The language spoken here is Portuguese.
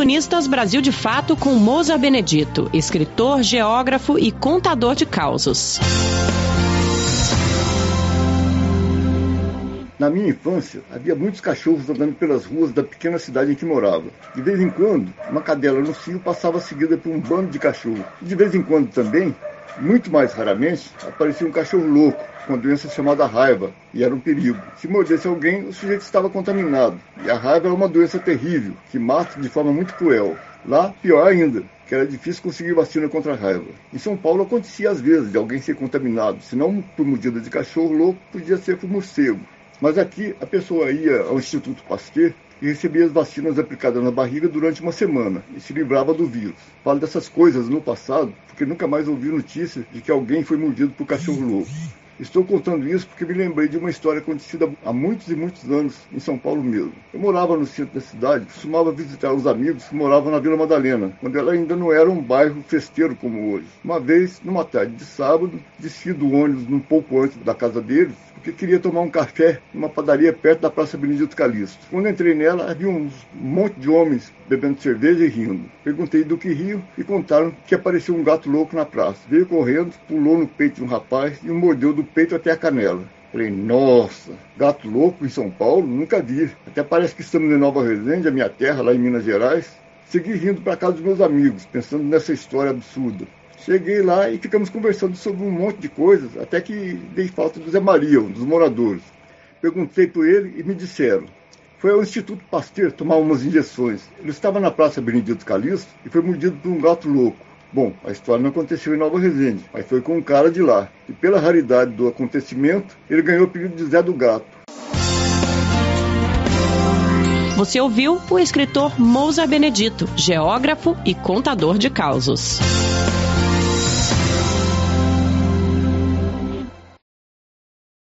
Colunistas Brasil de Fato com Moza Benedito, escritor, geógrafo e contador de causos. Na minha infância, havia muitos cachorros andando pelas ruas da pequena cidade em que morava. De vez em quando, uma cadela no cio passava seguida por um bando de cachorros. E de vez em quando também, muito mais raramente, aparecia um cachorro louco, com uma doença chamada raiva, e era um perigo. Se mordesse alguém, o sujeito estava contaminado. E a raiva é uma doença terrível, que mata de forma muito cruel. Lá, pior ainda, que era difícil conseguir vacina contra a raiva. Em São Paulo acontecia às vezes de alguém ser contaminado, se não por mordida de cachorro louco, podia ser por morcego. Mas aqui a pessoa ia ao Instituto Pasteur e recebia as vacinas aplicadas na barriga durante uma semana e se livrava do vírus. Falo dessas coisas no passado porque nunca mais ouvi notícia de que alguém foi mordido por cachorro louco. Estou contando isso porque me lembrei de uma história acontecida há muitos e muitos anos em São Paulo mesmo. Eu morava no centro da cidade, costumava visitar os amigos que moravam na Vila Madalena, quando ela ainda não era um bairro festeiro como hoje. Uma vez, numa tarde de sábado, desci do ônibus um pouco antes da casa deles porque queria tomar um café numa padaria perto da Praça Benedito Calixto. Quando entrei nela, havia um monte de homens bebendo cerveja e rindo. Perguntei do que riam e contaram que apareceu um gato louco na praça. Veio correndo, pulou no peito de um rapaz e o mordeu do peito até a canela. Falei, nossa, gato louco em São Paulo? Nunca vi. Até parece que estamos em Nova Resende, a minha terra, lá em Minas Gerais. Segui rindo para casa dos meus amigos, pensando nessa história absurda. Cheguei lá e ficamos conversando sobre um monte de coisas, até que dei falta do Zé Maria, um dos moradores. Perguntei por ele e me disseram. Foi ao Instituto Pasteur tomar umas injeções. Ele estava na Praça Benedito Calixto e foi mordido por um gato louco. Bom, a história não aconteceu em Nova Resende, mas foi com um cara de lá. E pela raridade do acontecimento, ele ganhou o apelido de Zé do Gato. Você ouviu o escritor Mousa Benedito, geógrafo e contador de causos.